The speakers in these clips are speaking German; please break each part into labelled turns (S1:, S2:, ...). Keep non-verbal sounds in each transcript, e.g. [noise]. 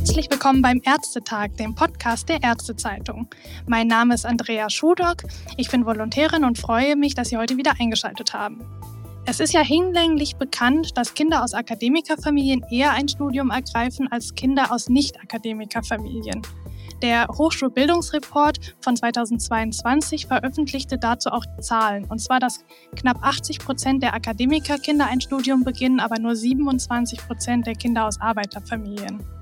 S1: Herzlich willkommen beim Ärztetag, dem Podcast der Ärztezeitung. Mein Name ist Andrea Schudock, ich bin Volontärin und freue mich, dass Sie heute wieder eingeschaltet haben. Es ist ja hinlänglich bekannt, dass Kinder aus Akademikerfamilien eher ein Studium ergreifen als Kinder aus Nicht-Akademikerfamilien. Der Hochschulbildungsreport von 2022 veröffentlichte dazu auch Zahlen. Und zwar, dass knapp 80 Prozent der Akademikerkinder ein Studium beginnen, aber nur 27 Prozent der Kinder aus Arbeiterfamilien.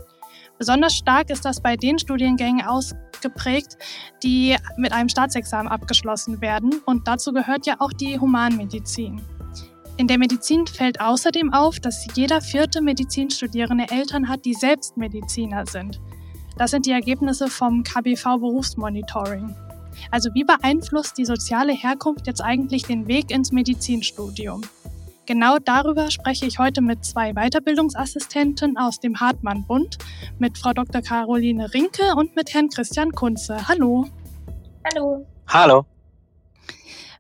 S1: Besonders stark ist das bei den Studiengängen ausgeprägt, die mit einem Staatsexamen abgeschlossen werden. Und dazu gehört ja auch die Humanmedizin. In der Medizin fällt außerdem auf, dass jeder vierte Medizinstudierende Eltern hat, die selbst Mediziner sind. Das sind die Ergebnisse vom KBV Berufsmonitoring. Also wie beeinflusst die soziale Herkunft jetzt eigentlich den Weg ins Medizinstudium? Genau darüber spreche ich heute mit zwei Weiterbildungsassistenten aus dem Hartmann-Bund, mit Frau Dr. Caroline Rinke und mit Herrn Christian Kunze. Hallo.
S2: Hallo.
S3: Hallo.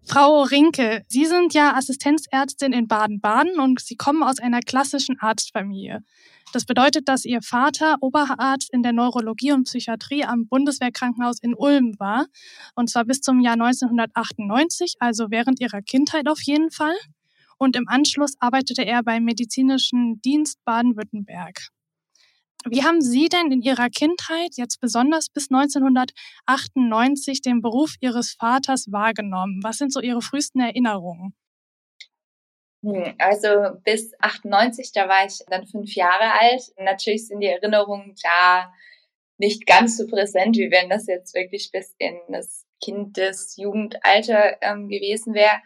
S1: Frau Rinke, Sie sind ja Assistenzärztin in Baden-Baden und Sie kommen aus einer klassischen Arztfamilie. Das bedeutet, dass Ihr Vater Oberarzt in der Neurologie und Psychiatrie am Bundeswehrkrankenhaus in Ulm war. Und zwar bis zum Jahr 1998, also während Ihrer Kindheit auf jeden Fall. Und im Anschluss arbeitete er beim Medizinischen Dienst Baden-Württemberg. Wie haben Sie denn in Ihrer Kindheit, jetzt besonders bis 1998, den Beruf Ihres Vaters wahrgenommen? Was sind so Ihre frühesten Erinnerungen?
S2: Hm, also bis 98, da war ich dann fünf Jahre alt. Natürlich sind die Erinnerungen da nicht ganz so präsent, wie wenn das jetzt wirklich bis in das Kindes-, Jugendalter ähm, gewesen wäre.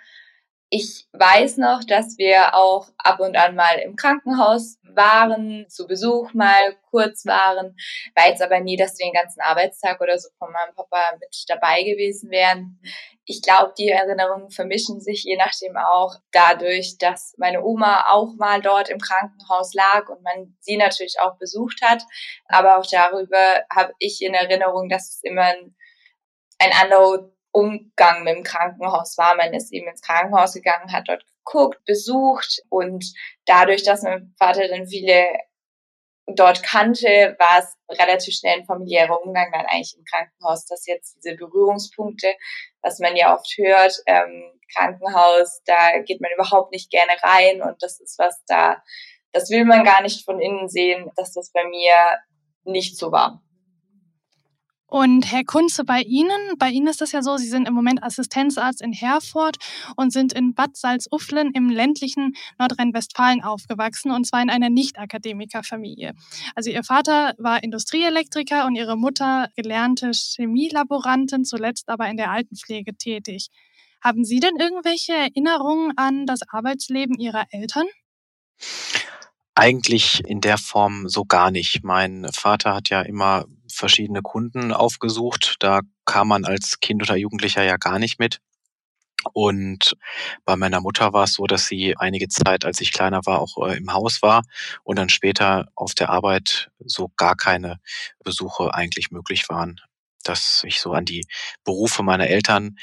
S2: Ich weiß noch, dass wir auch ab und an mal im Krankenhaus waren, zu Besuch mal kurz waren, war jetzt aber nie, dass wir den ganzen Arbeitstag oder so von meinem Papa mit dabei gewesen wären. Ich glaube, die Erinnerungen vermischen sich je nachdem auch dadurch, dass meine Oma auch mal dort im Krankenhaus lag und man sie natürlich auch besucht hat. Aber auch darüber habe ich in Erinnerung, dass es immer ein, ein anderer Umgang mit dem Krankenhaus war. Man ist eben ins Krankenhaus gegangen, hat dort geguckt, besucht und dadurch, dass mein Vater dann viele dort kannte, war es relativ schnell ein familiärer Umgang dann eigentlich im Krankenhaus, dass jetzt diese Berührungspunkte, was man ja oft hört, ähm, Krankenhaus, da geht man überhaupt nicht gerne rein und das ist was da, das will man gar nicht von innen sehen, dass das bei mir nicht so war.
S1: Und Herr Kunze, bei Ihnen, bei Ihnen ist das ja so, Sie sind im Moment Assistenzarzt in Herford und sind in Bad Salzuflen im ländlichen Nordrhein-Westfalen aufgewachsen und zwar in einer Nicht-Akademikerfamilie. Also Ihr Vater war Industrieelektriker und Ihre Mutter gelernte Chemielaborantin, zuletzt aber in der Altenpflege tätig. Haben Sie denn irgendwelche Erinnerungen an das Arbeitsleben Ihrer Eltern?
S3: Eigentlich in der Form so gar nicht. Mein Vater hat ja immer verschiedene Kunden aufgesucht. Da kam man als Kind oder Jugendlicher ja gar nicht mit. Und bei meiner Mutter war es so, dass sie einige Zeit, als ich kleiner war, auch äh, im Haus war und dann später auf der Arbeit so gar keine Besuche eigentlich möglich waren. Dass ich so an die Berufe meiner Eltern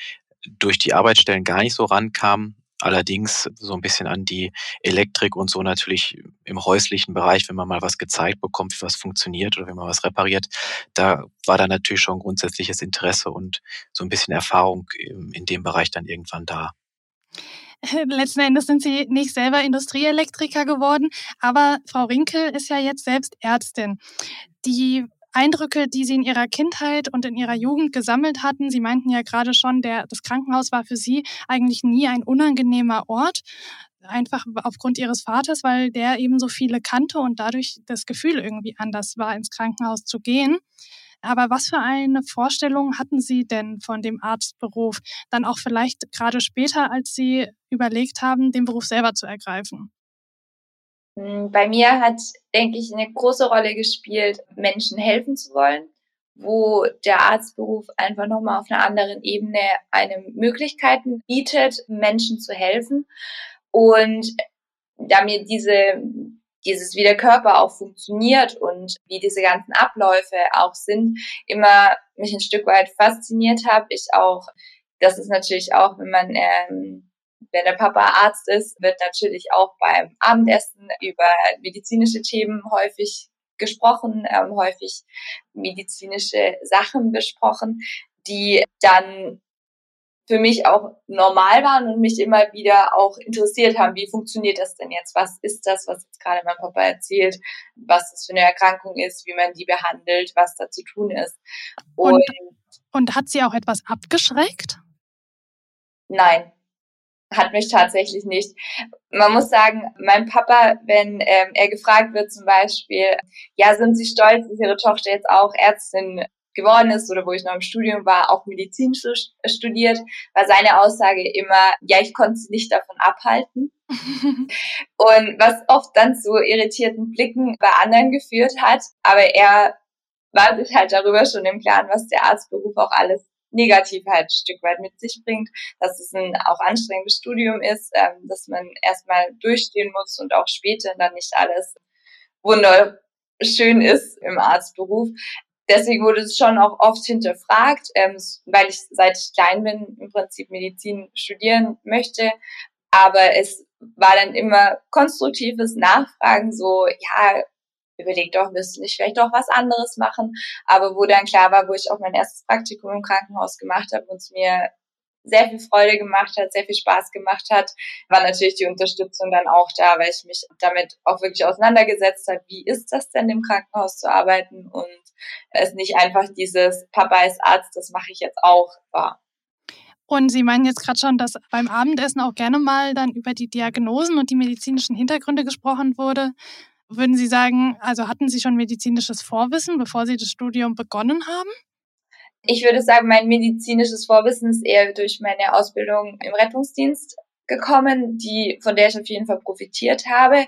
S3: durch die Arbeitsstellen gar nicht so rankam, Allerdings so ein bisschen an die Elektrik und so natürlich im häuslichen Bereich, wenn man mal was gezeigt bekommt, wie was funktioniert oder wenn man was repariert, da war dann natürlich schon grundsätzliches Interesse und so ein bisschen Erfahrung in dem Bereich dann irgendwann da. [laughs]
S1: Letzten Endes sind Sie nicht selber Industrieelektriker geworden, aber Frau Rinkel ist ja jetzt selbst Ärztin. Die Eindrücke, die Sie in Ihrer Kindheit und in Ihrer Jugend gesammelt hatten. Sie meinten ja gerade schon, der, das Krankenhaus war für Sie eigentlich nie ein unangenehmer Ort, einfach aufgrund Ihres Vaters, weil der eben so viele kannte und dadurch das Gefühl irgendwie anders war, ins Krankenhaus zu gehen. Aber was für eine Vorstellung hatten Sie denn von dem Arztberuf? Dann auch vielleicht gerade später, als Sie überlegt haben, den Beruf selber zu ergreifen?
S2: Hm, bei mir hat, denke ich, eine große Rolle gespielt, Menschen helfen zu wollen, wo der Arztberuf einfach nochmal auf einer anderen Ebene eine Möglichkeiten bietet, Menschen zu helfen. Und da mir diese, dieses, wie der Körper auch funktioniert und wie diese ganzen Abläufe auch sind, immer mich ein Stück weit fasziniert habe. Ich auch, das ist natürlich auch, wenn man ähm, wenn der Papa Arzt ist, wird natürlich auch beim Abendessen über medizinische Themen häufig gesprochen, ähm, häufig medizinische Sachen besprochen, die dann für mich auch normal waren und mich immer wieder auch interessiert haben, wie funktioniert das denn jetzt? Was ist das, was jetzt gerade mein Papa erzählt? Was das für eine Erkrankung ist, wie man die behandelt, was da zu tun ist.
S1: Und, und, und hat sie auch etwas abgeschreckt?
S2: Nein, hat mich tatsächlich nicht. Man muss sagen, mein Papa, wenn ähm, er gefragt wird zum Beispiel, ja, sind Sie stolz, dass Ihre Tochter jetzt auch Ärztin geworden ist oder wo ich noch im Studium war, auch Medizin studiert, war seine Aussage immer, ja, ich konnte sie nicht davon abhalten. [laughs] und was oft dann zu irritierten Blicken bei anderen geführt hat, aber er war sich halt darüber schon im Klaren, was der Arztberuf auch alles negativ halt ein Stück weit mit sich bringt, dass es ein auch anstrengendes Studium ist, ähm, dass man erstmal durchstehen muss und auch später dann nicht alles wunderschön ist im Arztberuf deswegen wurde es schon auch oft hinterfragt, ähm, weil ich seit ich klein bin im Prinzip Medizin studieren möchte. Aber es war dann immer konstruktives Nachfragen, so, ja, überleg doch, du nicht vielleicht doch was anderes machen? Aber wo dann klar war, wo ich auch mein erstes Praktikum im Krankenhaus gemacht habe und es mir sehr viel Freude gemacht hat, sehr viel Spaß gemacht hat, war natürlich die Unterstützung dann auch da, weil ich mich damit auch wirklich auseinandergesetzt habe, wie ist das denn im Krankenhaus zu arbeiten und es nicht einfach dieses Papa ist Arzt, das mache ich jetzt auch war.
S1: Und Sie meinen jetzt gerade schon, dass beim Abendessen auch gerne mal dann über die Diagnosen und die medizinischen Hintergründe gesprochen wurde. Würden Sie sagen, also hatten Sie schon medizinisches Vorwissen, bevor Sie das Studium begonnen haben?
S2: Ich würde sagen, mein medizinisches Vorwissen ist eher durch meine Ausbildung im Rettungsdienst gekommen, die, von der ich auf jeden Fall profitiert habe.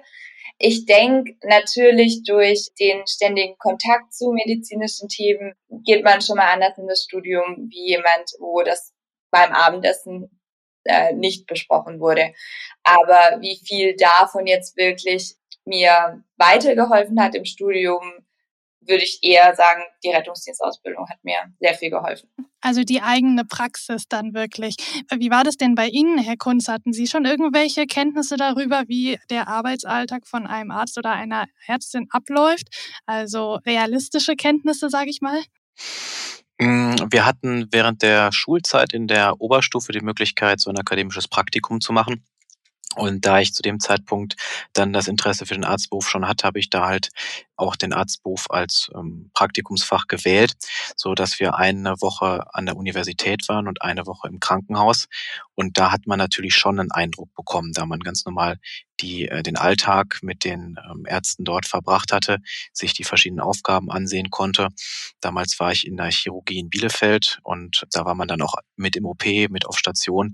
S2: Ich denke natürlich durch den ständigen Kontakt zu medizinischen Themen geht man schon mal anders in das Studium wie jemand, wo das beim Abendessen äh, nicht besprochen wurde. Aber wie viel davon jetzt wirklich mir weitergeholfen hat im Studium, würde ich eher sagen, die Rettungsdienstausbildung hat mir sehr viel geholfen.
S1: Also die eigene Praxis dann wirklich. Wie war das denn bei Ihnen, Herr Kunz? Hatten Sie schon irgendwelche Kenntnisse darüber, wie der Arbeitsalltag von einem Arzt oder einer Ärztin abläuft? Also realistische Kenntnisse, sage ich mal?
S3: Mm, wir hatten während der Schulzeit in der Oberstufe die Möglichkeit, so ein akademisches Praktikum zu machen. Und da ich zu dem Zeitpunkt dann das Interesse für den Arztberuf schon hatte, habe ich da halt auch den Arztberuf als ähm, Praktikumsfach gewählt, so dass wir eine Woche an der Universität waren und eine Woche im Krankenhaus. Und da hat man natürlich schon einen Eindruck bekommen, da man ganz normal die, äh, den Alltag mit den ähm, Ärzten dort verbracht hatte, sich die verschiedenen Aufgaben ansehen konnte. Damals war ich in der Chirurgie in Bielefeld und da war man dann auch mit im OP, mit auf Station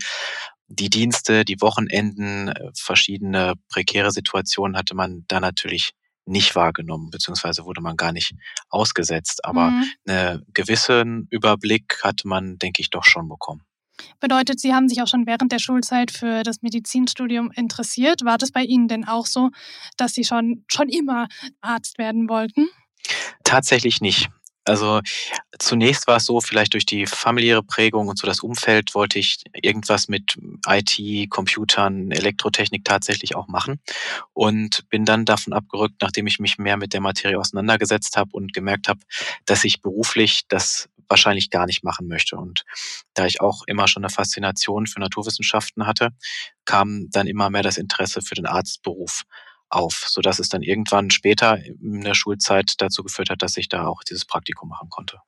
S3: die Dienste, die Wochenenden, äh, verschiedene prekäre Situationen hatte man da natürlich nicht wahrgenommen, beziehungsweise wurde man gar nicht ausgesetzt. Aber mhm. einen gewissen Überblick hatte man, denke ich, doch schon bekommen.
S1: Bedeutet, Sie haben sich auch schon während der Schulzeit für das Medizinstudium interessiert. War das bei Ihnen denn auch so, dass Sie schon, schon immer Arzt werden wollten?
S3: Tatsächlich nicht. Also zunächst war es so, vielleicht durch die familiäre Prägung und so das Umfeld wollte ich irgendwas mit IT, Computern, Elektrotechnik tatsächlich auch machen und bin dann davon abgerückt, nachdem ich mich mehr mit der Materie auseinandergesetzt habe und gemerkt habe, dass ich beruflich das wahrscheinlich gar nicht machen möchte. Und da ich auch immer schon eine Faszination für Naturwissenschaften hatte, kam dann immer mehr das Interesse für den Arztberuf auf, so dass es dann irgendwann später in der Schulzeit dazu geführt hat, dass ich da auch dieses Praktikum machen konnte.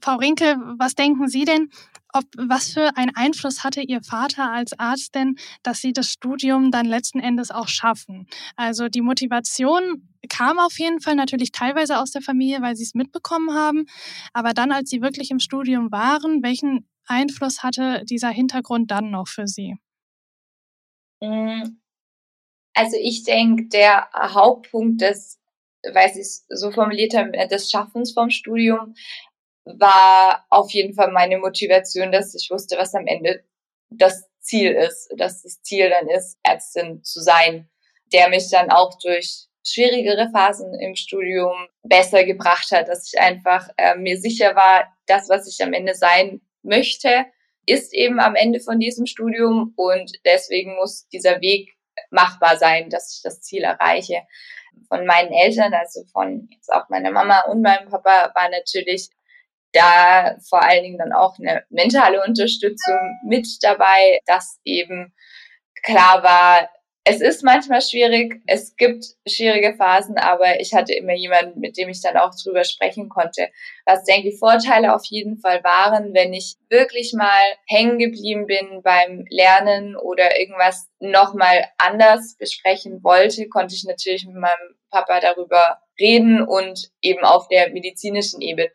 S1: Frau Rinke, was denken Sie denn, ob, was für einen Einfluss hatte Ihr Vater als Arzt denn, dass Sie das Studium dann letzten Endes auch schaffen? Also die Motivation kam auf jeden Fall natürlich teilweise aus der Familie, weil Sie es mitbekommen haben. Aber dann, als Sie wirklich im Studium waren, welchen Einfluss hatte dieser Hintergrund dann noch für Sie?
S2: Hm, also ich denke, der Hauptpunkt des, Sie es so formuliert haben, äh, des Schaffens vom Studium war auf jeden Fall meine Motivation, dass ich wusste, was am Ende das Ziel ist, dass das Ziel dann ist, Ärztin zu sein, der mich dann auch durch schwierigere Phasen im Studium besser gebracht hat, dass ich einfach äh, mir sicher war, das, was ich am Ende sein möchte, ist eben am Ende von diesem Studium und deswegen muss dieser Weg machbar sein, dass ich das Ziel erreiche. von meinen Eltern, also von jetzt auch meiner Mama und meinem Papa, war natürlich da vor allen Dingen dann auch eine mentale Unterstützung mit dabei, dass eben klar war, es ist manchmal schwierig, es gibt schwierige Phasen, aber ich hatte immer jemanden, mit dem ich dann auch drüber sprechen konnte. Was denke ich Vorteile auf jeden Fall waren, wenn ich wirklich mal hängen geblieben bin beim Lernen oder irgendwas nochmal anders besprechen wollte, konnte ich natürlich mit meinem Papa darüber reden und eben auf der medizinischen Ebene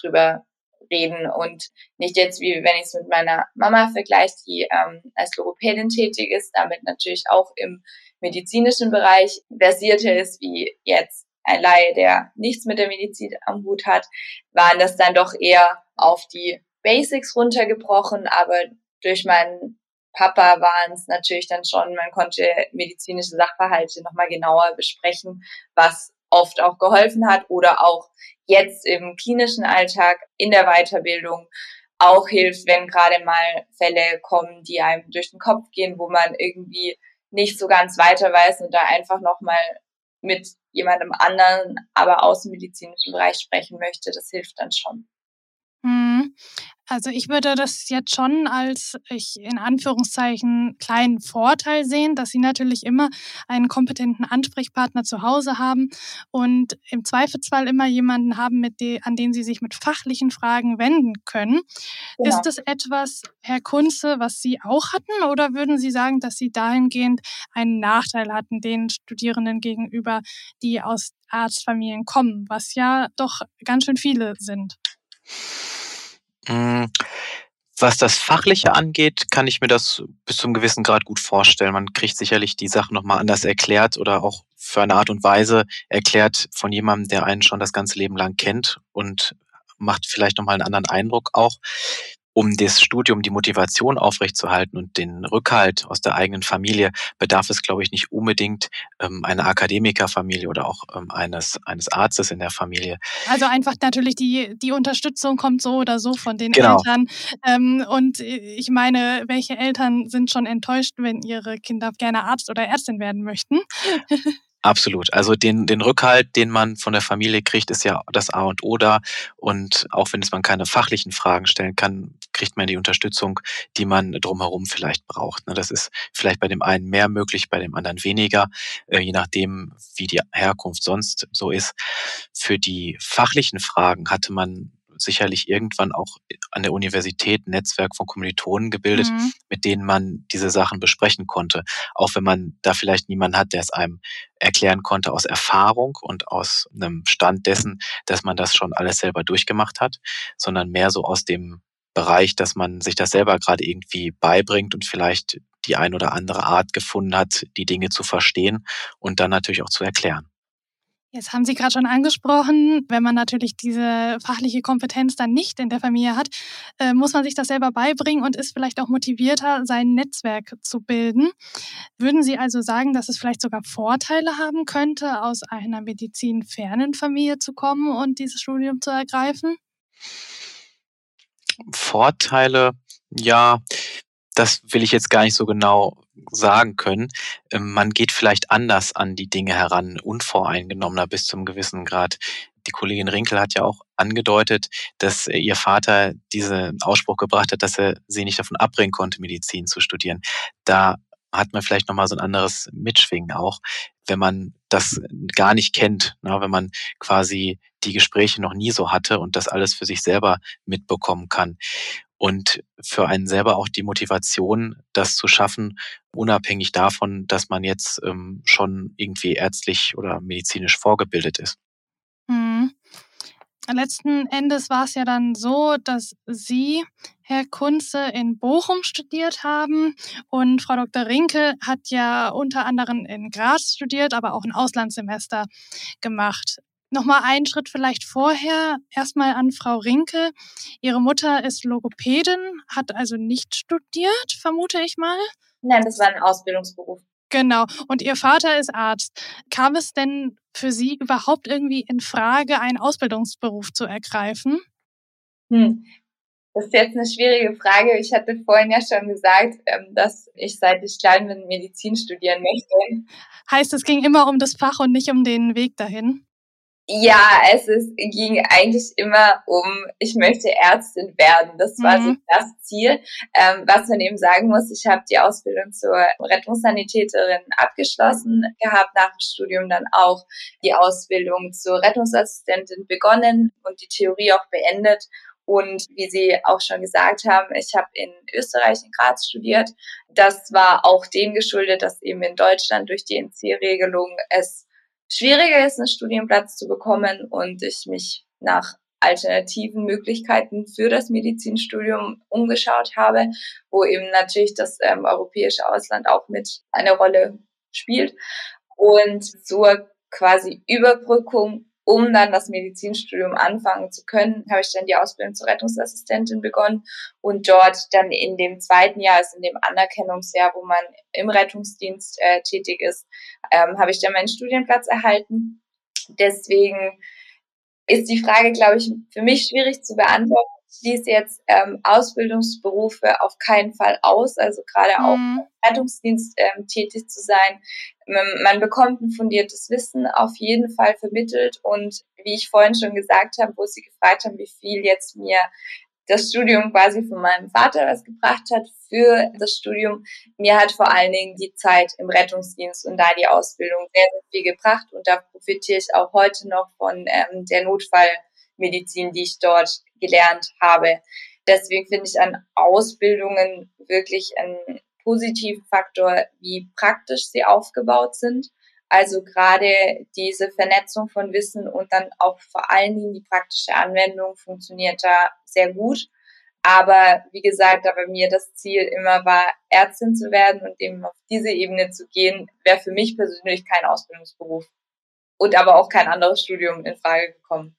S2: drüber reden und nicht jetzt wie wenn ich es mit meiner Mama vergleiche, die ähm, als Logopädin tätig ist, damit natürlich auch im medizinischen Bereich versierter ist wie jetzt ein Laie, der nichts mit der Medizin am Hut hat, waren das dann doch eher auf die Basics runtergebrochen, aber durch meinen Papa waren es natürlich dann schon, man konnte medizinische Sachverhalte nochmal genauer besprechen, was oft auch geholfen hat oder auch jetzt im klinischen Alltag in der Weiterbildung auch hilft, wenn gerade mal Fälle kommen, die einem durch den Kopf gehen, wo man irgendwie nicht so ganz weiter weiß und da einfach nochmal mit jemandem anderen, aber aus dem medizinischen Bereich sprechen möchte. Das hilft dann schon.
S1: Mhm. Also ich würde das jetzt schon als ich in Anführungszeichen kleinen Vorteil sehen, dass Sie natürlich immer einen kompetenten Ansprechpartner zu Hause haben und im Zweifelsfall immer jemanden haben, mit de an den Sie sich mit fachlichen Fragen wenden können. Genau. Ist das etwas, Herr Kunze, was Sie auch hatten oder würden Sie sagen, dass Sie dahingehend einen Nachteil hatten den Studierenden gegenüber, die aus Arztfamilien kommen, was ja doch ganz schön viele sind?
S3: Hm, was das Fachliche angeht, kann ich mir das bis zum gewissen Grad gut vorstellen. Man kriegt sicherlich die Sachen nochmal anders erklärt oder auch für eine Art und Weise erklärt von jemandem, der einen schon das ganze Leben lang kennt und macht vielleicht nochmal einen anderen Eindruck auch um das Studium die Motivation aufrechtzuerhalten und den Rückhalt aus der eigenen Familie, bedarf es, glaube ich, nicht unbedingt ähm, einer Akademikerfamilie oder auch ähm, eines, eines Arztes in der Familie.
S1: Also einfach natürlich die, die Unterstützung kommt so oder so von den genau. Eltern. Ähm, und ich meine, welche Eltern sind schon enttäuscht, wenn ihre Kinder gerne Arzt oder Ärztin werden möchten? [laughs]
S3: Absolut. Also den, den Rückhalt, den man von der Familie kriegt, ist ja das A und O da. Und auch wenn es man keine fachlichen Fragen stellen kann, kriegt man die Unterstützung, die man drumherum vielleicht braucht. Ne, das ist vielleicht bei dem einen mehr möglich, bei dem anderen weniger, äh, je nachdem, wie die Herkunft sonst so ist. Für die fachlichen Fragen hatte man sicherlich irgendwann auch an der Universität ein Netzwerk von Kommilitonen gebildet, mhm. mit denen man diese Sachen besprechen konnte. Auch wenn man da vielleicht niemanden hat, der es einem erklären konnte aus Erfahrung und aus einem Stand dessen, dass man das schon alles selber durchgemacht hat, sondern mehr so aus dem Bereich, dass man sich das selber gerade irgendwie beibringt und vielleicht die ein oder andere Art gefunden hat, die Dinge zu verstehen und dann natürlich auch zu erklären.
S1: Jetzt haben Sie gerade schon angesprochen, wenn man natürlich diese fachliche Kompetenz dann nicht in der Familie hat, äh, muss man sich das selber beibringen und ist vielleicht auch motivierter, sein Netzwerk zu bilden. Würden Sie also sagen, dass es vielleicht sogar Vorteile haben könnte, aus einer medizinfernen Familie zu kommen und dieses Studium zu ergreifen?
S3: Vorteile, ja, das will ich jetzt gar nicht so genau sagen können. Ähm, man geht vielleicht anders an die Dinge heran, unvoreingenommener bis zum gewissen Grad. Die Kollegin Rinkel hat ja auch angedeutet, dass ihr Vater diesen Ausspruch gebracht hat, dass er sie nicht davon abbringen konnte, Medizin zu studieren. Da hat man vielleicht nochmal so ein anderes Mitschwingen auch, wenn man das gar nicht kennt, na, wenn man quasi die Gespräche noch nie so hatte und das alles für sich selber mitbekommen kann und für einen selber auch die Motivation, das zu schaffen, unabhängig davon, dass man jetzt ähm, schon irgendwie ärztlich oder medizinisch vorgebildet ist.
S1: Mhm. Letzten Endes war es ja dann so, dass Sie, Herr Kunze, in Bochum studiert haben und Frau Dr. Rinke hat ja unter anderem in Graz studiert, aber auch ein Auslandssemester gemacht. Nochmal einen Schritt vielleicht vorher, erstmal an Frau Rinke. Ihre Mutter ist Logopädin, hat also nicht studiert, vermute ich mal.
S2: Nein, das war ein Ausbildungsberuf.
S1: Genau. Und Ihr Vater ist Arzt. Kam es denn für Sie überhaupt irgendwie in Frage, einen Ausbildungsberuf zu ergreifen?
S2: Hm. Das ist jetzt eine schwierige Frage. Ich hatte vorhin ja schon gesagt, ähm, dass ich seit ich klein bin Medizin studieren möchte.
S1: Heißt, es ging immer um das Fach und nicht um den Weg dahin?
S2: Ja, es ist, ging eigentlich immer um, ich möchte Ärztin werden. Das war mhm. so das Ziel. Ähm, was man eben sagen muss, ich habe die Ausbildung zur Rettungssanitäterin abgeschlossen gehabt, nach dem Studium dann auch die Ausbildung zur Rettungsassistentin begonnen und die Theorie auch beendet. Und wie Sie auch schon gesagt haben, ich habe in Österreich in Graz studiert. Das war auch dem geschuldet, dass eben in Deutschland durch die NC-Regelung es schwieriger ist, einen Studienplatz zu bekommen und ich mich nach alternativen Möglichkeiten für das Medizinstudium umgeschaut habe, wo eben natürlich das ähm, europäische Ausland auch mit eine Rolle spielt. Und zur quasi Überbrückung um dann das Medizinstudium anfangen zu können, habe ich dann die Ausbildung zur Rettungsassistentin begonnen und dort dann in dem zweiten Jahr, also in dem Anerkennungsjahr, wo man im Rettungsdienst äh, tätig ist, ähm, habe ich dann meinen Studienplatz erhalten. Deswegen ist die Frage, glaube ich, für mich schwierig zu beantworten. Ich schließe jetzt ähm, Ausbildungsberufe auf keinen Fall aus, also gerade mhm. auch Rettungsdienst ähm, tätig zu sein. Man bekommt ein fundiertes Wissen auf jeden Fall vermittelt und wie ich vorhin schon gesagt habe, wo Sie gefragt haben, wie viel jetzt mir das Studium quasi von meinem Vater was gebracht hat für das Studium. Mir hat vor allen Dingen die Zeit im Rettungsdienst und da die Ausbildung sehr, sehr viel gebracht und da profitiere ich auch heute noch von ähm, der Notfallmedizin, die ich dort gelernt habe. Deswegen finde ich an Ausbildungen wirklich einen positiven Faktor, wie praktisch sie aufgebaut sind. Also gerade diese Vernetzung von Wissen und dann auch vor allen Dingen die praktische Anwendung funktioniert da sehr gut. Aber wie gesagt, da bei mir das Ziel immer war, Ärztin zu werden und eben auf diese Ebene zu gehen, wäre für mich persönlich kein Ausbildungsberuf und aber auch kein anderes Studium in Frage gekommen.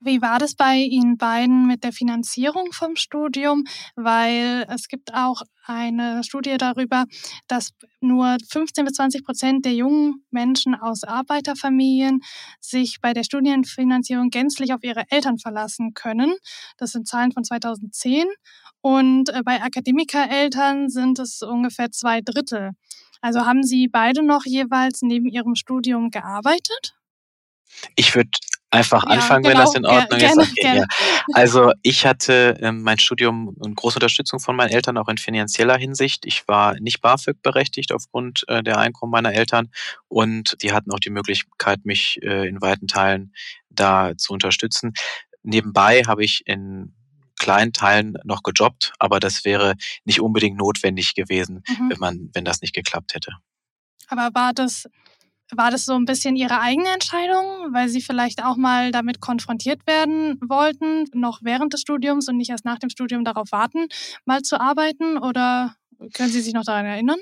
S1: Wie war das bei Ihnen beiden mit der Finanzierung vom Studium? Weil es gibt auch eine Studie darüber, dass nur 15 bis 20 Prozent der jungen Menschen aus Arbeiterfamilien sich bei der Studienfinanzierung gänzlich auf ihre Eltern verlassen können. Das sind Zahlen von 2010. Und äh, bei Akademikereltern sind es ungefähr zwei Drittel. Also haben Sie beide noch jeweils neben Ihrem Studium gearbeitet?
S3: Ich würde einfach ja, anfangen, genau. wenn das genau. in Ordnung ja, ist. Okay, gerne. Ja. Also ich hatte ähm, mein Studium und große Unterstützung von meinen Eltern, auch in finanzieller Hinsicht. Ich war nicht BAföG berechtigt aufgrund äh, der Einkommen meiner Eltern und die hatten auch die Möglichkeit, mich äh, in weiten Teilen da zu unterstützen. Nebenbei habe ich in kleinen Teilen noch gejobbt, aber das wäre nicht unbedingt notwendig gewesen, mhm. wenn man, wenn das nicht geklappt hätte.
S1: Aber war das war das so ein bisschen Ihre eigene Entscheidung, weil Sie vielleicht auch mal damit konfrontiert werden wollten, noch während des Studiums und nicht erst nach dem Studium darauf warten, mal zu arbeiten? Oder können Sie sich noch daran erinnern?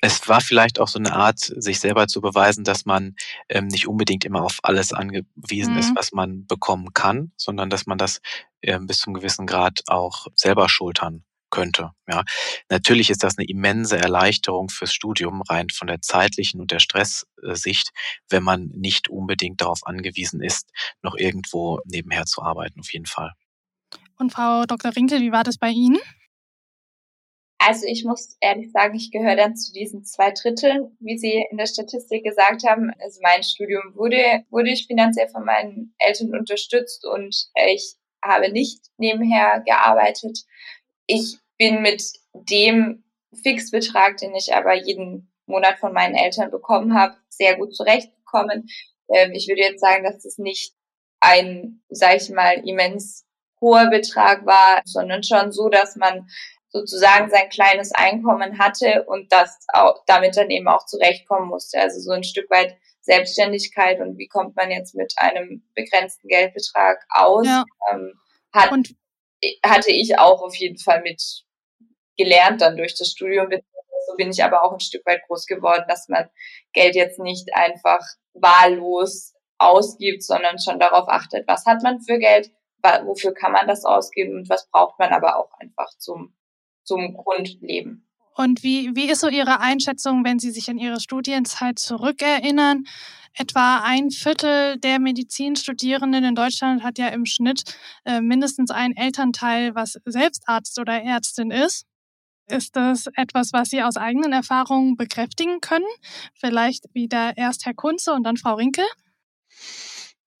S3: Es war vielleicht auch so eine Art, sich selber zu beweisen, dass man ähm, nicht unbedingt immer auf alles angewiesen mhm. ist, was man bekommen kann, sondern dass man das ähm, bis zum gewissen Grad auch selber schultern könnte. Ja, natürlich ist das eine immense Erleichterung fürs Studium rein von der zeitlichen und der Stresssicht, wenn man nicht unbedingt darauf angewiesen ist, noch irgendwo nebenher zu arbeiten. Auf jeden Fall.
S1: Und Frau Dr. Rinkel, wie war das bei Ihnen?
S2: Also ich muss ehrlich sagen, ich gehöre dann zu diesen zwei Dritteln, wie Sie in der Statistik gesagt haben. Also mein Studium wurde, wurde ich finanziell von meinen Eltern unterstützt und ich habe nicht nebenher gearbeitet. Ich bin mit dem Fixbetrag, den ich aber jeden Monat von meinen Eltern bekommen habe, sehr gut zurechtgekommen. Ähm, ich würde jetzt sagen, dass es nicht ein, sag ich mal, immens hoher Betrag war, sondern schon so, dass man sozusagen sein kleines Einkommen hatte und das auch, damit dann eben auch zurechtkommen musste. Also so ein Stück weit Selbstständigkeit und wie kommt man jetzt mit einem begrenzten Geldbetrag aus, ja. ähm, hat, und hatte ich auch auf jeden Fall mit gelernt dann durch das Studium. So bin ich aber auch ein Stück weit groß geworden, dass man Geld jetzt nicht einfach wahllos ausgibt, sondern schon darauf achtet, was hat man für Geld, wofür kann man das ausgeben und was braucht man aber auch einfach zum, zum Grundleben.
S1: Und wie, wie ist so Ihre Einschätzung, wenn Sie sich an Ihre Studienzeit zurückerinnern? etwa ein Viertel der Medizinstudierenden in Deutschland hat ja im Schnitt äh, mindestens einen Elternteil, was selbst Arzt oder Ärztin ist. Ist das etwas, was Sie aus eigenen Erfahrungen bekräftigen können? Vielleicht wieder erst Herr Kunze und dann Frau Rinke?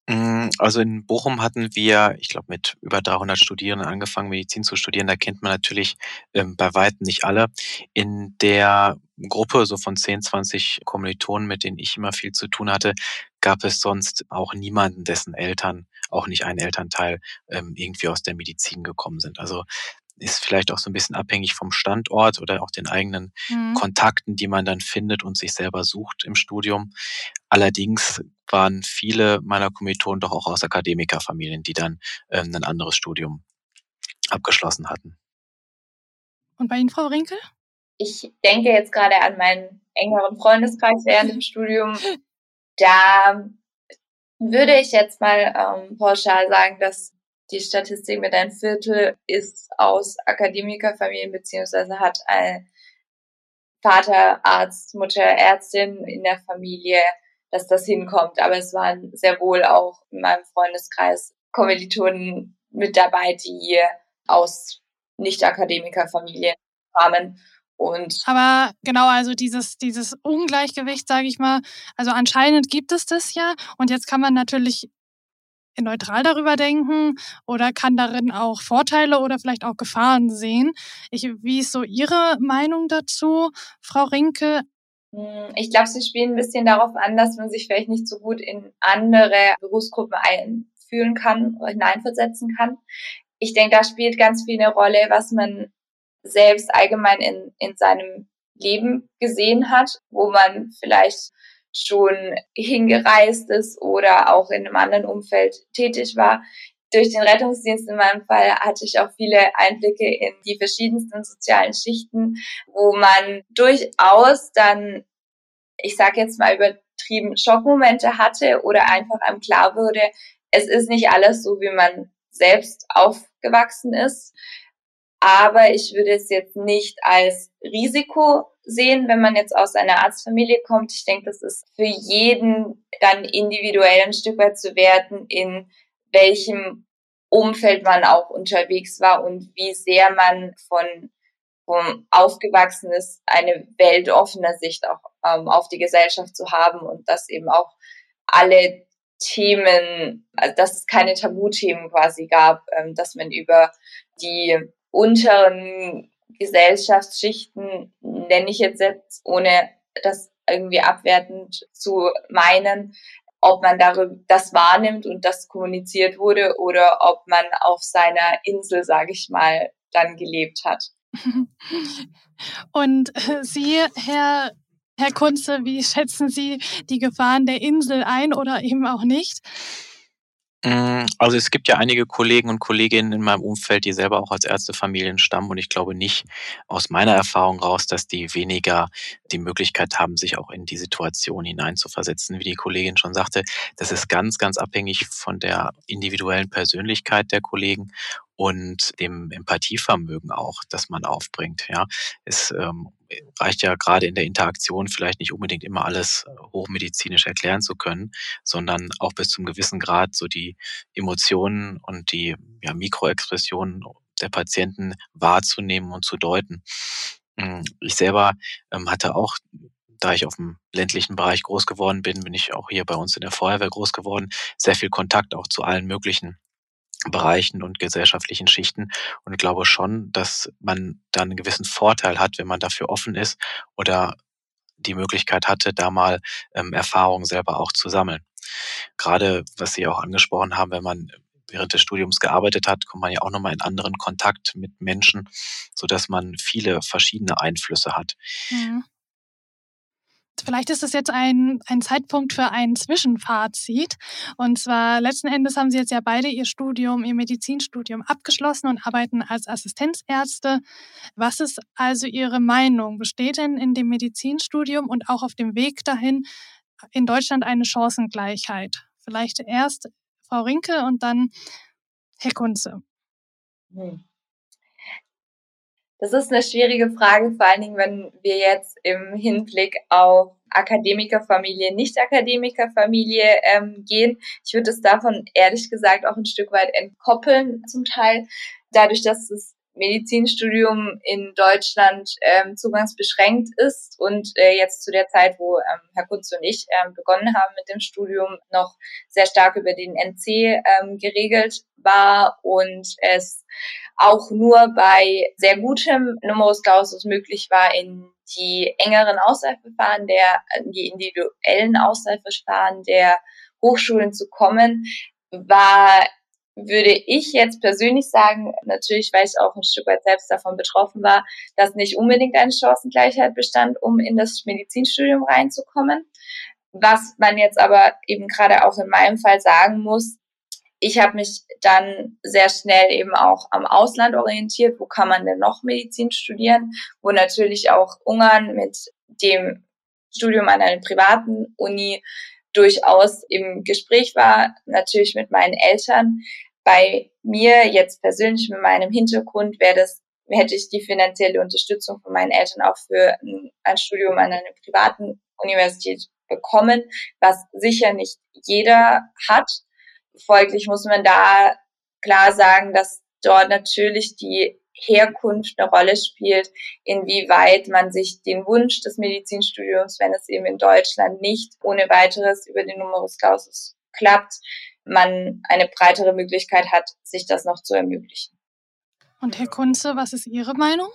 S3: Mm, also in Bochum hatten wir, ich glaube, mit über 300 Studierenden angefangen, Medizin zu studieren. Da kennt man natürlich ähm, bei weitem nicht alle. In der Gruppe, so von 10, 20 Kommilitonen, mit denen ich immer viel zu tun hatte, gab es sonst auch niemanden, dessen Eltern, auch nicht ein Elternteil, ähm, irgendwie aus der Medizin gekommen sind. Also ist vielleicht auch so ein bisschen abhängig vom Standort oder auch den eigenen mhm. Kontakten, die man dann findet und sich selber sucht im Studium. Allerdings waren viele meiner Kommilitonen doch auch aus Akademikerfamilien, die dann ähm, ein anderes Studium abgeschlossen hatten.
S1: Und bei Ihnen, Frau Rinkel?
S2: Ich denke jetzt gerade an meinen engeren Freundeskreis während dem Studium. [laughs] Da würde ich jetzt mal ähm, pauschal sagen, dass die Statistik mit ein Viertel ist aus Akademikerfamilien beziehungsweise hat ein Vater Arzt, Mutter Ärztin in der Familie, dass das hinkommt. Aber es waren sehr wohl auch in meinem Freundeskreis Kommilitonen mit dabei, die aus Nicht-Akademikerfamilien kamen. Und
S1: Aber genau, also dieses, dieses Ungleichgewicht, sage ich mal, also anscheinend gibt es das ja. Und jetzt kann man natürlich neutral darüber denken oder kann darin auch Vorteile oder vielleicht auch Gefahren sehen. Ich, wie ist so Ihre Meinung dazu, Frau Rinke?
S2: Hm, ich glaube, sie spielen ein bisschen darauf an, dass man sich vielleicht nicht so gut in andere Berufsgruppen einfühlen kann oder hineinversetzen kann. Ich denke, da spielt ganz viel eine Rolle, was man selbst allgemein in, in seinem Leben gesehen hat, wo man vielleicht schon hingereist ist oder auch in einem anderen Umfeld tätig war. Durch den Rettungsdienst in meinem Fall hatte ich auch viele Einblicke in die verschiedensten sozialen Schichten, wo man durchaus dann, ich sage jetzt mal übertrieben, Schockmomente hatte oder einfach einem klar wurde, es ist nicht alles so, wie man selbst aufgewachsen ist. Aber ich würde es jetzt nicht als Risiko sehen, wenn man jetzt aus einer Arztfamilie kommt. Ich denke, das ist für jeden dann individuell ein Stück weit zu werten, in welchem Umfeld man auch unterwegs war und wie sehr man von vom aufgewachsen ist, eine weltoffene Sicht auch ähm, auf die Gesellschaft zu haben und dass eben auch alle Themen, also dass es keine Tabuthemen quasi gab, ähm, dass man über die unteren Gesellschaftsschichten, nenne ich jetzt, jetzt ohne das irgendwie abwertend zu meinen, ob man darüber das wahrnimmt und das kommuniziert wurde oder ob man auf seiner Insel, sage ich mal, dann gelebt hat. [laughs]
S1: Und äh, Sie, Herr, Herr Kunze, wie schätzen Sie die Gefahren der Insel ein oder eben auch nicht?
S3: Hm, also es gibt ja einige Kollegen und Kolleginnen in meinem Umfeld, die selber auch als Ärztefamilien stammen und ich glaube nicht aus meiner Erfahrung raus, dass die weniger die Möglichkeit haben, sich auch in die Situation hineinzuversetzen. Wie die Kollegin schon sagte, das ist ganz, ganz abhängig von der individuellen Persönlichkeit der Kollegen und dem Empathievermögen auch, das man aufbringt. Ja, es ähm, reicht ja gerade in der Interaktion vielleicht nicht unbedingt immer alles äh, hochmedizinisch erklären zu können, sondern auch bis zum gewissen Grad so die Emotionen und die ja, Mikroexpressionen der Patienten wahrzunehmen und zu deuten. Hm, ich selber ähm, hatte auch da ich auf dem ländlichen Bereich groß geworden bin, bin ich auch hier bei uns in der Feuerwehr groß geworden, sehr viel Kontakt auch zu allen möglichen Bereichen und gesellschaftlichen Schichten und glaube schon, dass man dann einen gewissen Vorteil hat, wenn man dafür offen ist oder die Möglichkeit hatte, da mal ähm, Erfahrungen selber auch zu sammeln. Gerade was Sie auch angesprochen haben, wenn man während des Studiums gearbeitet hat, kommt man ja auch nochmal in anderen Kontakt mit Menschen, so dass man viele verschiedene Einflüsse hat. Mhm.
S1: Vielleicht ist es jetzt ein, ein Zeitpunkt für ein Zwischenfazit. Und zwar letzten Endes haben Sie jetzt ja beide Ihr Studium, Ihr Medizinstudium abgeschlossen und arbeiten als Assistenzärzte. Was ist also Ihre Meinung? Besteht denn in dem Medizinstudium und auch auf dem Weg dahin in Deutschland eine Chancengleichheit? Vielleicht erst Frau Rinke und dann Herr Kunze. Hm.
S2: Das ist eine schwierige Frage, vor allen Dingen, wenn wir jetzt im Hinblick auf Akademikerfamilie, Nicht-Akademikerfamilie ähm, gehen. Ich würde es davon ehrlich gesagt auch ein Stück weit entkoppeln zum Teil. Dadurch, dass es Medizinstudium in Deutschland ähm, zugangsbeschränkt ist und äh, jetzt zu der Zeit, wo ähm, Herr Kunz und ich ähm, begonnen haben mit dem Studium, noch sehr stark über den NC ähm, geregelt war und es auch nur bei sehr gutem Numerus Clausus möglich war, in die engeren Auswahlverfahren der, die individuellen Auswahlverfahren der Hochschulen zu kommen, war würde ich jetzt persönlich sagen, natürlich, weil ich auch ein Stück weit selbst davon betroffen war, dass nicht unbedingt eine Chancengleichheit bestand, um in das Medizinstudium reinzukommen. Was man jetzt aber eben gerade auch in meinem Fall sagen muss, ich habe mich dann sehr schnell eben auch am Ausland orientiert. Wo kann man denn noch Medizin studieren? Wo natürlich auch Ungarn mit dem Studium an einer privaten Uni durchaus im Gespräch war, natürlich mit meinen Eltern. Bei mir jetzt persönlich mit meinem Hintergrund wäre das, hätte ich die finanzielle Unterstützung von meinen Eltern auch für ein Studium an einer privaten Universität bekommen, was sicher nicht jeder hat. Folglich muss man da klar sagen, dass dort natürlich die Herkunft eine Rolle spielt, inwieweit man sich den Wunsch des Medizinstudiums, wenn es eben in Deutschland nicht ohne weiteres über den Numerus Clausus klappt, man eine breitere Möglichkeit hat, sich das noch zu ermöglichen.
S1: Und Herr Kunze, was ist Ihre Meinung?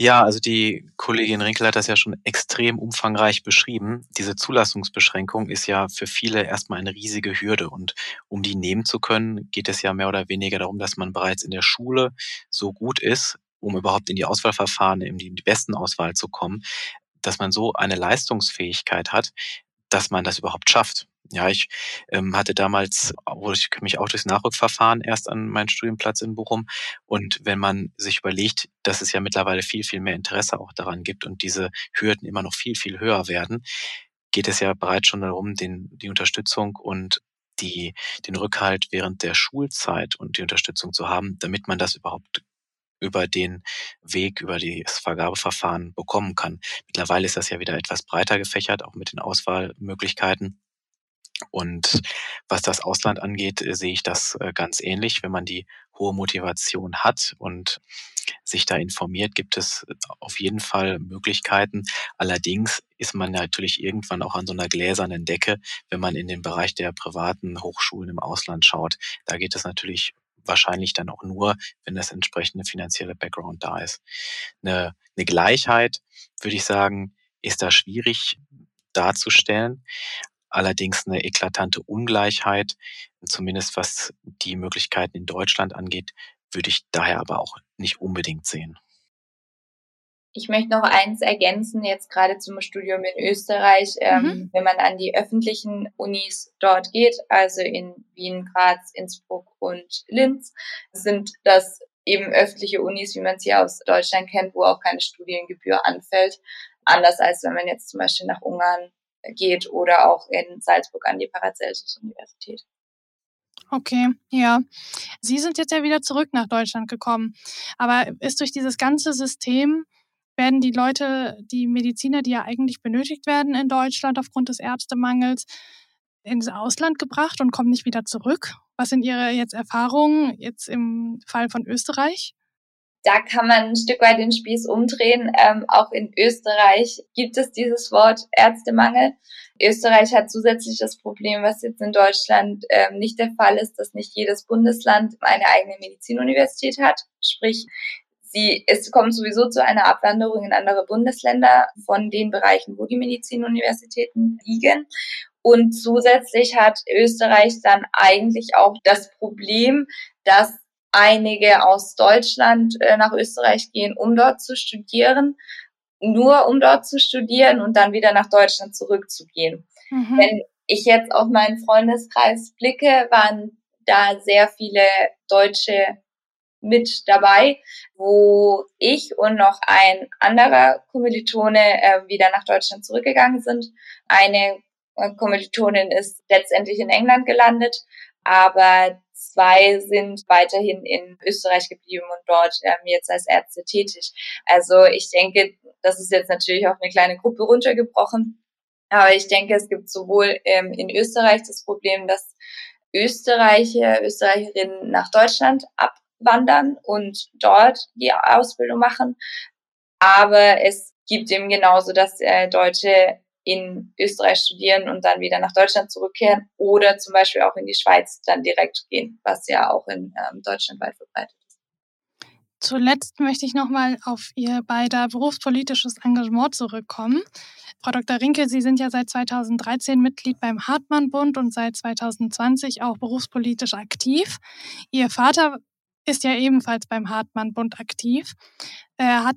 S3: Ja, also die Kollegin Rinkel hat das ja schon extrem umfangreich beschrieben. Diese Zulassungsbeschränkung ist ja für viele erstmal eine riesige Hürde. Und um die nehmen zu können, geht es ja mehr oder weniger darum, dass man bereits in der Schule so gut ist, um überhaupt in die Auswahlverfahren, in die, besten Auswahl zu kommen, dass man so eine Leistungsfähigkeit hat, dass man das überhaupt schafft. Ja, ich ähm, hatte damals, ich mich auch durchs Nachrückverfahren erst an meinen Studienplatz in Bochum. Und wenn man sich überlegt, dass es ja mittlerweile viel, viel mehr Interesse auch daran gibt und diese Hürden immer noch viel, viel höher werden, geht es ja bereits schon darum, den, die Unterstützung und die, den Rückhalt während der Schulzeit und die Unterstützung zu haben, damit man das überhaupt über den Weg, über das Vergabeverfahren bekommen kann. Mittlerweile ist das ja wieder etwas breiter gefächert, auch mit den Auswahlmöglichkeiten. Und was das Ausland angeht, äh, sehe ich das äh, ganz ähnlich. Wenn man die hohe Motivation hat und sich da informiert, gibt es äh, auf jeden Fall Möglichkeiten. Allerdings ist man natürlich irgendwann auch an so einer gläsernen Decke, wenn man in den Bereich der privaten Hochschulen im Ausland schaut. Da geht es natürlich wahrscheinlich dann auch nur, wenn das entsprechende finanzielle Background da ist. Eine, eine Gleichheit, würde ich sagen, ist da schwierig darzustellen allerdings eine eklatante Ungleichheit, zumindest was die Möglichkeiten in Deutschland angeht, würde ich daher aber auch nicht unbedingt sehen.
S2: Ich möchte noch eins ergänzen, jetzt gerade zum Studium in Österreich. Ähm, mhm. Wenn man an die öffentlichen Unis dort geht, also in Wien, Graz, Innsbruck und Linz, sind das eben öffentliche Unis, wie man sie aus Deutschland kennt, wo auch keine Studiengebühr anfällt. Anders als wenn man jetzt zum Beispiel nach Ungarn geht oder auch in Salzburg an die Paracelsus-Universität.
S1: Okay, ja. Sie sind jetzt ja wieder zurück nach Deutschland gekommen. Aber ist durch dieses ganze System, werden die Leute, die Mediziner, die ja eigentlich benötigt werden in Deutschland aufgrund des Ärztemangels, ins Ausland gebracht und kommen nicht wieder zurück? Was sind Ihre jetzt Erfahrungen jetzt im Fall von Österreich?
S2: Da kann man ein Stück weit den Spieß umdrehen. Ähm, auch in Österreich gibt es dieses Wort Ärztemangel. Österreich hat zusätzlich das Problem, was jetzt in Deutschland ähm, nicht der Fall ist, dass nicht jedes Bundesland eine eigene Medizinuniversität hat. Sprich, sie, es kommt sowieso zu einer Abwanderung in andere Bundesländer von den Bereichen, wo die Medizinuniversitäten liegen. Und zusätzlich hat Österreich dann eigentlich auch das Problem, dass einige aus Deutschland äh, nach Österreich gehen, um dort zu studieren, nur um dort zu studieren und dann wieder nach Deutschland zurückzugehen. Mhm. Wenn ich jetzt auf meinen Freundeskreis blicke, waren da sehr viele Deutsche mit dabei, wo ich und noch ein anderer Kommilitone äh, wieder nach Deutschland zurückgegangen sind. Eine äh, Kommilitonin ist letztendlich in England gelandet aber zwei sind weiterhin in Österreich geblieben und dort ähm, jetzt als Ärzte tätig. Also ich denke, das ist jetzt natürlich auf eine kleine Gruppe runtergebrochen, aber ich denke, es gibt sowohl ähm, in Österreich das Problem, dass Österreicher, Österreicherinnen nach Deutschland abwandern und dort die Ausbildung machen. Aber es gibt eben genauso, dass äh, Deutsche in Österreich studieren und dann wieder nach Deutschland zurückkehren oder zum Beispiel auch in die Schweiz dann direkt gehen, was ja auch in ähm, Deutschland weit verbreitet ist.
S1: Zuletzt möchte ich nochmal auf Ihr beider berufspolitisches Engagement zurückkommen. Frau Dr. Rinke, Sie sind ja seit 2013 Mitglied beim Hartmann-Bund und seit 2020 auch berufspolitisch aktiv. Ihr Vater ist ja ebenfalls beim Hartmann-Bund aktiv. Äh, hat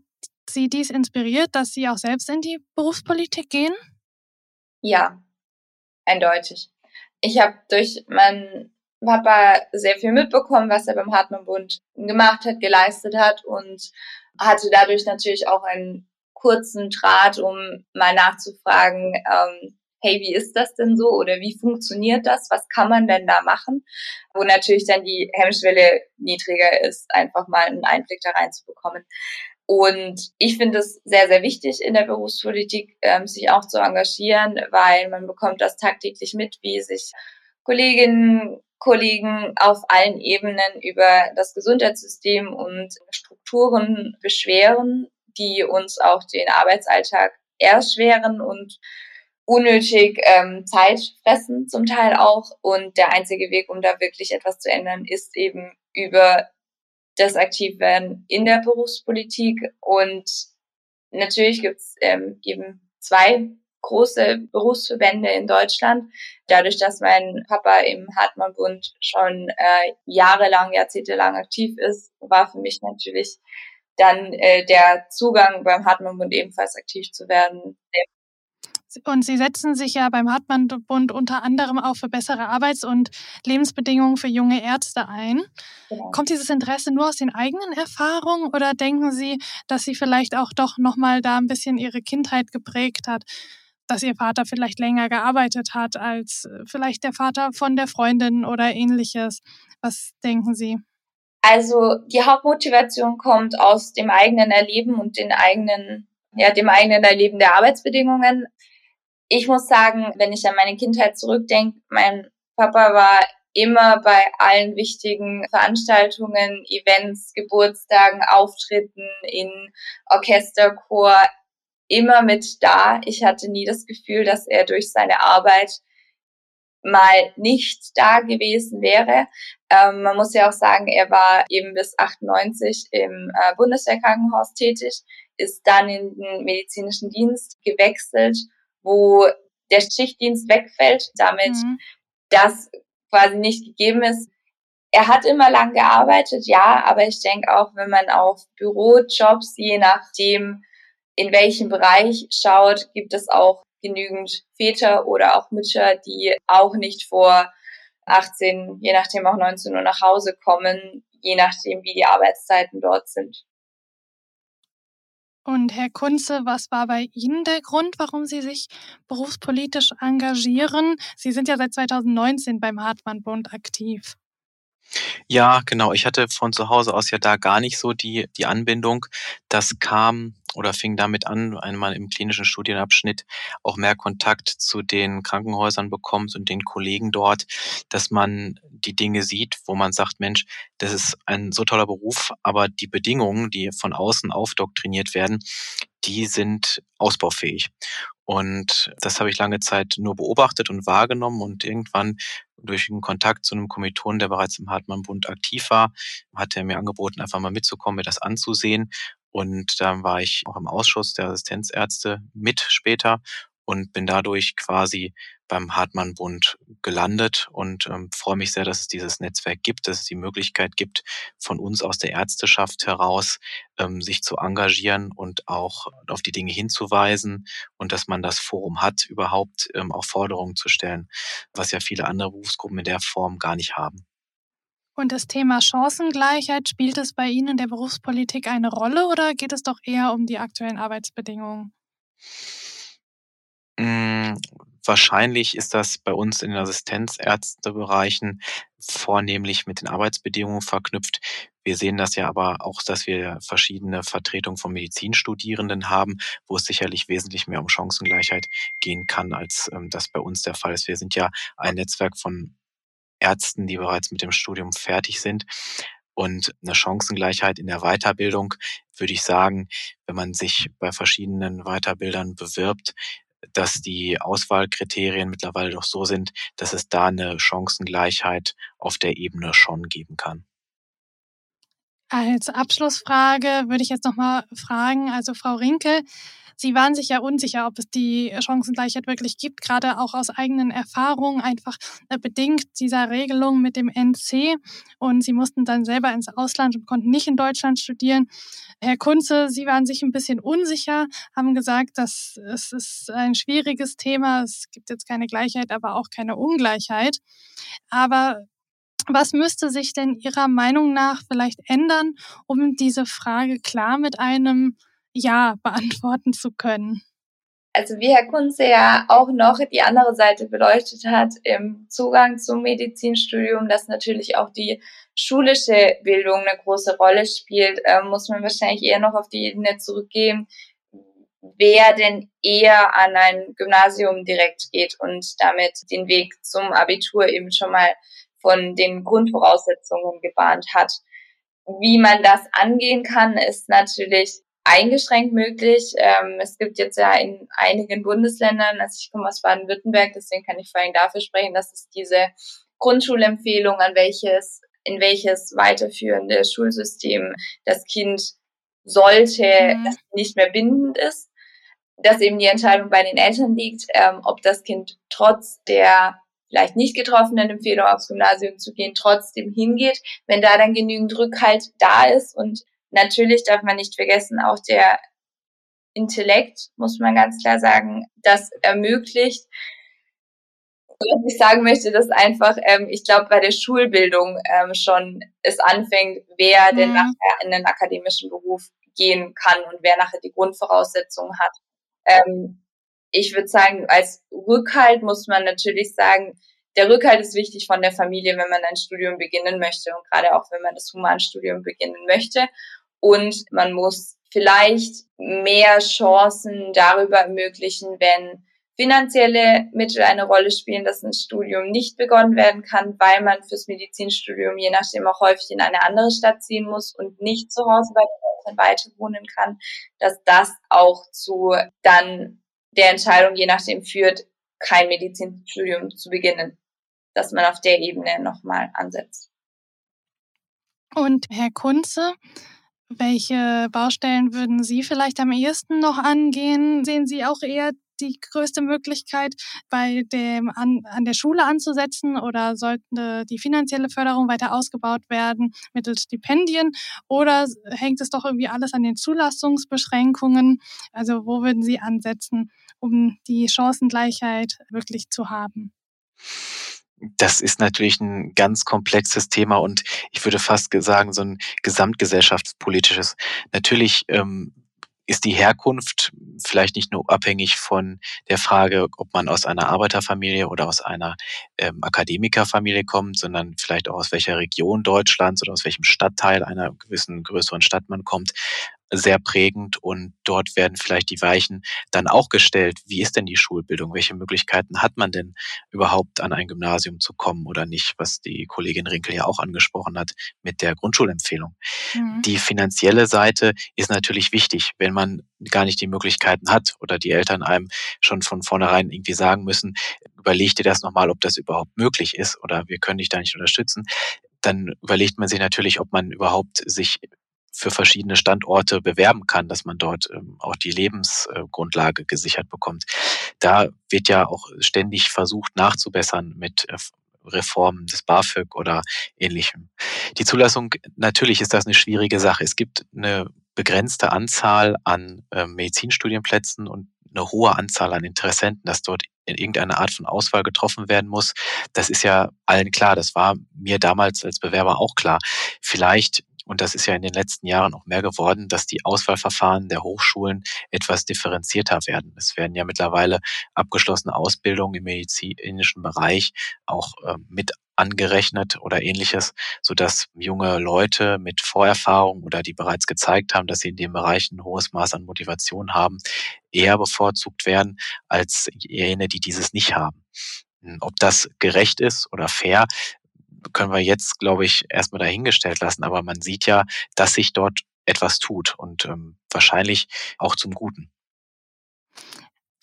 S1: Sie dies inspiriert, dass Sie auch selbst in die Berufspolitik gehen?
S2: Ja, eindeutig. Ich habe durch meinen Papa sehr viel mitbekommen, was er beim Hartmann-Bund gemacht hat, geleistet hat und hatte dadurch natürlich auch einen kurzen Draht, um mal nachzufragen, ähm, hey, wie ist das denn so oder wie funktioniert das? Was kann man denn da machen? Wo natürlich dann die Hemmschwelle niedriger ist, einfach mal einen Einblick da reinzubekommen. Und ich finde es sehr, sehr wichtig in der Berufspolitik, ähm, sich auch zu engagieren, weil man bekommt das tagtäglich mit, wie sich Kolleginnen, Kollegen auf allen Ebenen über das Gesundheitssystem und Strukturen beschweren, die uns auch den Arbeitsalltag erschweren und unnötig ähm, Zeit fressen zum Teil auch. Und der einzige Weg, um da wirklich etwas zu ändern, ist eben über das Aktivwerden in der Berufspolitik. Und natürlich gibt es ähm, eben zwei große Berufsverbände in Deutschland. Dadurch, dass mein Papa im Hartmann-Bund schon äh, jahrelang, jahrzehntelang aktiv ist, war für mich natürlich dann äh, der Zugang beim Hartmann-Bund ebenfalls aktiv zu werden
S1: und Sie setzen sich ja beim Hartmann-Bund unter anderem auch für bessere Arbeits- und Lebensbedingungen für junge Ärzte ein. Genau. Kommt dieses Interesse nur aus den eigenen Erfahrungen oder denken Sie, dass Sie vielleicht auch doch nochmal da ein bisschen Ihre Kindheit geprägt hat? Dass Ihr Vater vielleicht länger gearbeitet hat als äh, vielleicht der Vater von der Freundin oder ähnliches. Was denken Sie?
S2: Also die Hauptmotivation kommt aus dem eigenen Erleben und den eigenen, ja, dem eigenen Erleben der Arbeitsbedingungen ich muss sagen, wenn ich an meine Kindheit zurückdenke, mein Papa war immer bei allen wichtigen Veranstaltungen, Events, Geburtstagen, Auftritten in Orchesterchor immer mit da. Ich hatte nie das Gefühl, dass er durch seine Arbeit mal nicht da gewesen wäre. Ähm, man muss ja auch sagen, er war eben bis 98 im äh, Bundeswehrkrankenhaus tätig, ist dann in den medizinischen Dienst gewechselt wo der Schichtdienst wegfällt, damit mhm. das quasi nicht gegeben ist. Er hat immer lang gearbeitet, ja, aber ich denke auch, wenn man auf Bürojobs, je nachdem, in welchem Bereich schaut, gibt es auch genügend Väter oder auch Mütter, die auch nicht vor 18, je nachdem auch 19 Uhr nach Hause kommen, je nachdem, wie die Arbeitszeiten dort sind.
S1: Und Herr Kunze, was war bei Ihnen der Grund, warum Sie sich berufspolitisch engagieren? Sie sind ja seit 2019 beim Hartmann-Bund aktiv.
S3: Ja, genau. Ich hatte von zu Hause aus ja da gar nicht so die, die Anbindung. Das kam oder fing damit an, wenn man im klinischen Studienabschnitt auch mehr Kontakt zu den Krankenhäusern bekommt und den Kollegen dort, dass man die Dinge sieht, wo man sagt, Mensch, das ist ein so toller Beruf, aber die Bedingungen, die von außen aufdoktriniert werden, die sind ausbaufähig. Und das habe ich lange Zeit nur beobachtet und wahrgenommen und irgendwann durch einen Kontakt zu einem Kommilitonen, der bereits im Hartmann-Bund aktiv war, hat er mir angeboten, einfach mal mitzukommen, mir das anzusehen. Und dann war ich auch im Ausschuss der Assistenzärzte mit später und bin dadurch quasi beim Hartmann-Bund gelandet und ähm, freue mich sehr, dass es dieses Netzwerk gibt, dass es die Möglichkeit gibt, von uns aus der Ärzteschaft heraus ähm, sich zu engagieren und auch auf die Dinge hinzuweisen und dass man das Forum hat, überhaupt ähm, auch Forderungen zu stellen, was ja viele andere Berufsgruppen in der Form gar nicht haben.
S1: Und das Thema Chancengleichheit, spielt es bei Ihnen in der Berufspolitik eine Rolle oder geht es doch eher um die aktuellen Arbeitsbedingungen?
S3: Hm, wahrscheinlich ist das bei uns in den Assistenzärztebereichen vornehmlich mit den Arbeitsbedingungen verknüpft. Wir sehen das ja aber auch, dass wir verschiedene Vertretungen von Medizinstudierenden haben, wo es sicherlich wesentlich mehr um Chancengleichheit gehen kann, als ähm, das bei uns der Fall ist. Wir sind ja ein Netzwerk von Ärzten, die bereits mit dem Studium fertig sind. Und eine Chancengleichheit in der Weiterbildung, würde ich sagen, wenn man sich bei verschiedenen Weiterbildern bewirbt, dass die Auswahlkriterien mittlerweile doch so sind, dass es da eine Chancengleichheit auf der Ebene schon geben kann.
S1: Als Abschlussfrage würde ich jetzt nochmal fragen, also Frau Rinkel, Sie waren sich ja unsicher, ob es die Chancengleichheit wirklich gibt, gerade auch aus eigenen Erfahrungen, einfach äh, bedingt dieser Regelung mit dem NC. Und Sie mussten dann selber ins Ausland und konnten nicht in Deutschland studieren. Herr Kunze, Sie waren sich ein bisschen unsicher, haben gesagt, dass es ist ein schwieriges Thema. Es gibt jetzt keine Gleichheit, aber auch keine Ungleichheit. Aber was müsste sich denn Ihrer Meinung nach vielleicht ändern, um diese Frage klar mit einem ja beantworten zu können.
S2: Also wie Herr Kunze ja auch noch die andere Seite beleuchtet hat im Zugang zum Medizinstudium, dass natürlich auch die schulische Bildung eine große Rolle spielt, äh, muss man wahrscheinlich eher noch auf die Ebene zurückgehen, wer denn eher an ein Gymnasium direkt geht und damit den Weg zum Abitur eben schon mal von den Grundvoraussetzungen gebahnt hat. Wie man das angehen kann, ist natürlich eingeschränkt möglich. Ähm, es gibt jetzt ja in einigen Bundesländern, also ich komme aus Baden-Württemberg, deswegen kann ich vor allem dafür sprechen, dass es diese Grundschulempfehlung, an welches, in welches weiterführende Schulsystem das Kind sollte, mhm. nicht mehr bindend ist, dass eben die Entscheidung bei den Eltern liegt, ähm, ob das Kind trotz der vielleicht nicht getroffenen Empfehlung aufs Gymnasium zu gehen, trotzdem hingeht, wenn da dann genügend Rückhalt da ist und Natürlich darf man nicht vergessen, auch der Intellekt, muss man ganz klar sagen, das ermöglicht. Was ich sagen möchte, dass einfach, ähm, ich glaube, bei der Schulbildung ähm, schon es anfängt, wer mhm. denn nachher in den akademischen Beruf gehen kann und wer nachher die Grundvoraussetzungen hat. Ähm, ich würde sagen, als Rückhalt muss man natürlich sagen, der Rückhalt ist wichtig von der Familie, wenn man ein Studium beginnen möchte und gerade auch wenn man das Humanstudium beginnen möchte und man muss vielleicht mehr Chancen darüber ermöglichen, wenn finanzielle Mittel eine Rolle spielen, dass ein Studium nicht begonnen werden kann, weil man fürs Medizinstudium je nachdem auch häufig in eine andere Stadt ziehen muss und nicht zu Hause bei den Eltern weiter wohnen kann, dass das auch zu dann der Entscheidung je nachdem führt, kein Medizinstudium zu beginnen, dass man auf der Ebene nochmal ansetzt.
S1: Und Herr Kunze, welche Baustellen würden Sie vielleicht am ehesten noch angehen? Sehen Sie auch eher die größte Möglichkeit, bei dem an, an der Schule anzusetzen oder sollte die finanzielle Förderung weiter ausgebaut werden mittels Stipendien oder hängt es doch irgendwie alles an den Zulassungsbeschränkungen? Also wo würden Sie ansetzen, um die Chancengleichheit wirklich zu haben?
S3: Das ist natürlich ein ganz komplexes Thema und ich würde fast sagen, so ein gesamtgesellschaftspolitisches. Natürlich ähm, ist die Herkunft vielleicht nicht nur abhängig von der Frage, ob man aus einer Arbeiterfamilie oder aus einer ähm, Akademikerfamilie kommt, sondern vielleicht auch aus welcher Region Deutschlands oder aus welchem Stadtteil einer gewissen größeren Stadt man kommt sehr prägend und dort werden vielleicht die Weichen dann auch gestellt. Wie ist denn die Schulbildung? Welche Möglichkeiten hat man denn überhaupt an ein Gymnasium zu kommen oder nicht, was die Kollegin Rinkel ja auch angesprochen hat mit der Grundschulempfehlung. Mhm. Die finanzielle Seite ist natürlich wichtig, wenn man gar nicht die Möglichkeiten hat oder die Eltern einem schon von vornherein irgendwie sagen müssen, überleg dir das nochmal, ob das überhaupt möglich ist oder wir können dich da nicht unterstützen dann überlegt man sich natürlich, ob man überhaupt sich für verschiedene Standorte bewerben kann, dass man dort ähm, auch die Lebensgrundlage gesichert bekommt. Da wird ja auch ständig versucht nachzubessern mit äh, Reformen des BAföG oder ähnlichem. Die Zulassung, natürlich ist das eine schwierige Sache. Es gibt eine begrenzte Anzahl an äh, Medizinstudienplätzen und eine hohe Anzahl an Interessenten, dass dort in irgendeiner Art von Auswahl getroffen werden muss. Das ist ja allen klar. Das war mir damals als Bewerber auch klar. Vielleicht und das ist ja in den letzten Jahren auch mehr geworden, dass die Auswahlverfahren der Hochschulen etwas differenzierter werden. Es werden ja mittlerweile abgeschlossene Ausbildungen im medizinischen Bereich auch äh, mit angerechnet oder ähnliches, so dass junge Leute mit Vorerfahrung oder die bereits gezeigt haben, dass sie in dem Bereich ein hohes Maß an Motivation haben, eher bevorzugt werden als jene, die dieses nicht haben. Ob das gerecht ist oder fair, können wir jetzt, glaube ich, erstmal dahingestellt lassen. Aber man sieht ja, dass sich dort etwas tut und ähm, wahrscheinlich auch zum Guten.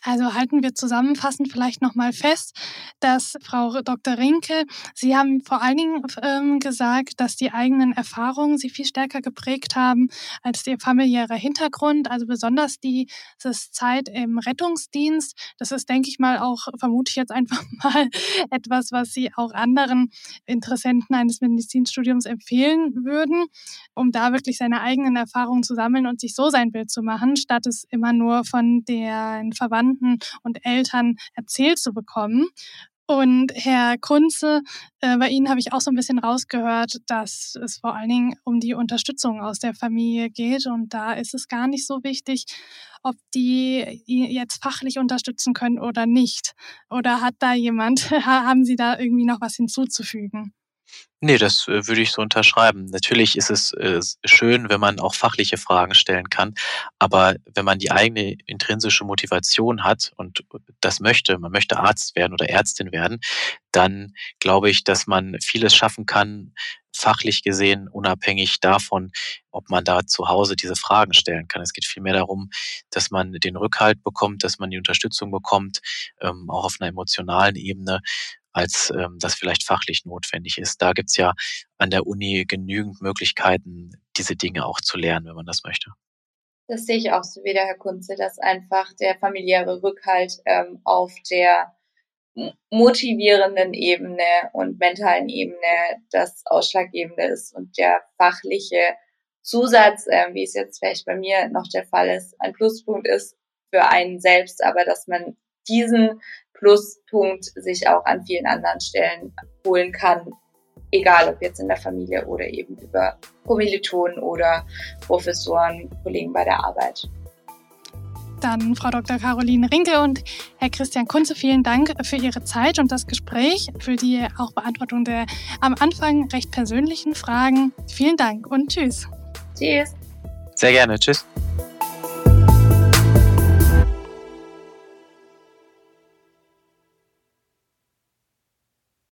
S1: Also halten wir zusammenfassend vielleicht nochmal fest, dass Frau Dr. Rinke, Sie haben vor allen Dingen ähm, gesagt, dass die eigenen Erfahrungen Sie viel stärker geprägt haben als Ihr familiärer Hintergrund, also besonders diese Zeit im Rettungsdienst. Das ist, denke ich mal, auch, vermute ich jetzt einfach [laughs] mal, etwas, was Sie auch anderen Interessenten eines Medizinstudiums empfehlen würden, um da wirklich seine eigenen Erfahrungen zu sammeln und sich so sein Bild zu machen, statt es immer nur von den Verwandten Verwandten und Eltern erzählt zu bekommen. Und Herr Kunze, äh, bei Ihnen habe ich auch so ein bisschen rausgehört, dass es vor allen Dingen um die Unterstützung aus der Familie geht. Und da ist es gar nicht so wichtig, ob die jetzt fachlich unterstützen können oder nicht. Oder hat da jemand, [laughs] haben Sie da irgendwie noch was hinzuzufügen?
S3: Nee, das, äh, würde ich so unterschreiben. Natürlich ist es, äh, schön, wenn man auch fachliche Fragen stellen kann, aber wenn man die eigene intrinsische Motivation hat und das möchte, man möchte Arzt werden oder Ärztin werden, dann glaube ich, dass man vieles schaffen kann, fachlich gesehen, unabhängig davon, ob man da zu Hause diese Fragen stellen kann. Es geht vielmehr darum, dass man den Rückhalt bekommt, dass man die Unterstützung bekommt, ähm, auch auf einer emotionalen Ebene als ähm, das vielleicht fachlich notwendig ist. Da gibt's ja an der Uni genügend Möglichkeiten, diese Dinge auch zu lernen, wenn man das möchte.
S2: Das sehe ich auch so wie der Herr Kunze, dass einfach der familiäre Rückhalt ähm, auf der motivierenden Ebene und mentalen Ebene das Ausschlaggebende ist und der fachliche Zusatz, äh, wie es jetzt vielleicht bei mir noch der Fall ist, ein Pluspunkt ist für einen selbst, aber dass man diesen Pluspunkt sich auch an vielen anderen Stellen holen kann. Egal ob jetzt in der Familie oder eben über Kommilitonen oder Professoren, Kollegen bei der Arbeit.
S1: Dann Frau Dr. Caroline Rinke und Herr Christian Kunze, vielen Dank für Ihre Zeit und das Gespräch, für die auch Beantwortung der am Anfang recht persönlichen Fragen. Vielen Dank und tschüss.
S2: Tschüss.
S3: Sehr gerne. Tschüss.